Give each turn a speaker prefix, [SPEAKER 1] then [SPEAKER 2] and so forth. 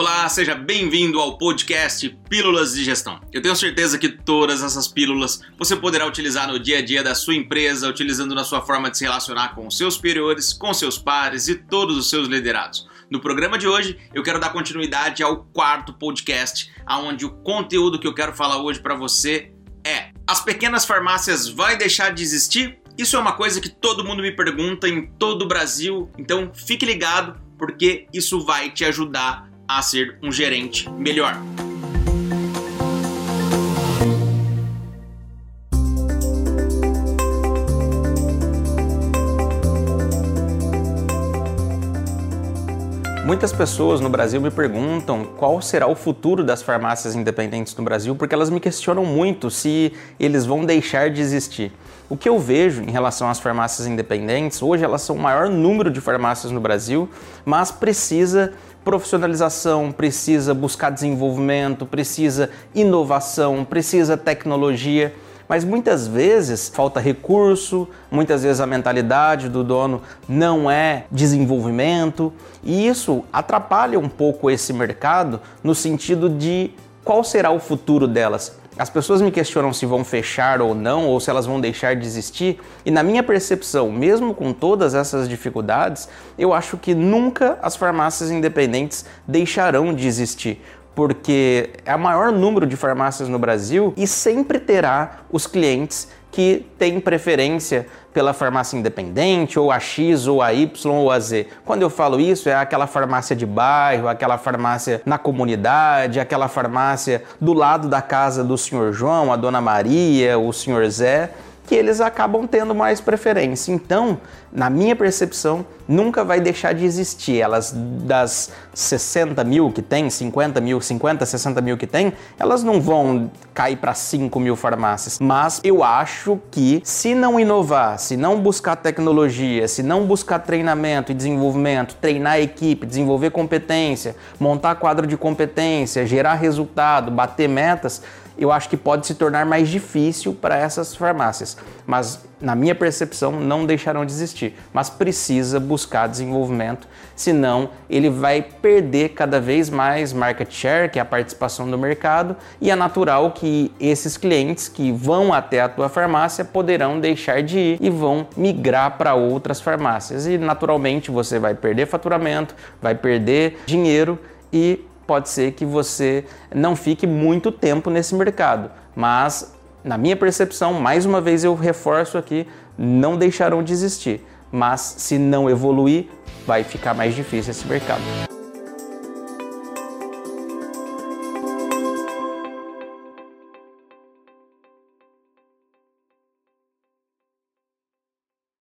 [SPEAKER 1] Olá, seja bem-vindo ao podcast Pílulas de Gestão. Eu tenho certeza que todas essas pílulas você poderá utilizar no dia a dia da sua empresa, utilizando na sua forma de se relacionar com os seus superiores, com seus pares e todos os seus liderados. No programa de hoje, eu quero dar continuidade ao quarto podcast, aonde o conteúdo que eu quero falar hoje para você é: as pequenas farmácias vai deixar de existir? Isso é uma coisa que todo mundo me pergunta em todo o Brasil, então fique ligado porque isso vai te ajudar a ser um gerente melhor.
[SPEAKER 2] Muitas pessoas no Brasil me perguntam qual será o futuro das farmácias independentes no Brasil, porque elas me questionam muito se eles vão deixar de existir. O que eu vejo em relação às farmácias independentes, hoje elas são o maior número de farmácias no Brasil, mas precisa profissionalização, precisa buscar desenvolvimento, precisa inovação, precisa tecnologia. Mas muitas vezes falta recurso, muitas vezes a mentalidade do dono não é desenvolvimento, e isso atrapalha um pouco esse mercado no sentido de qual será o futuro delas. As pessoas me questionam se vão fechar ou não, ou se elas vão deixar de existir, e na minha percepção, mesmo com todas essas dificuldades, eu acho que nunca as farmácias independentes deixarão de existir, porque é o maior número de farmácias no Brasil e sempre terá os clientes que têm preferência pela farmácia independente, ou a X, ou a Y, ou a Z. Quando eu falo isso, é aquela farmácia de bairro, aquela farmácia na comunidade, aquela farmácia do lado da casa do senhor João, a dona Maria, o senhor Zé que eles acabam tendo mais preferência. Então, na minha percepção, nunca vai deixar de existir. Elas, das 60 mil que tem, 50 mil, 50, 60 mil que tem, elas não vão cair para 5 mil farmácias. Mas eu acho que se não inovar, se não buscar tecnologia, se não buscar treinamento e desenvolvimento, treinar a equipe, desenvolver competência, montar quadro de competência, gerar resultado, bater metas, eu acho que pode se tornar mais difícil para essas farmácias. Mas, na minha percepção, não deixarão de existir. Mas precisa buscar desenvolvimento, senão ele vai perder cada vez mais market share, que é a participação do mercado, e é natural que esses clientes que vão até a tua farmácia poderão deixar de ir e vão migrar para outras farmácias. E naturalmente você vai perder faturamento, vai perder dinheiro e pode ser que você não fique muito tempo nesse mercado, mas na minha percepção, mais uma vez eu reforço aqui, não deixarão de existir, mas se não evoluir, vai ficar mais difícil esse mercado.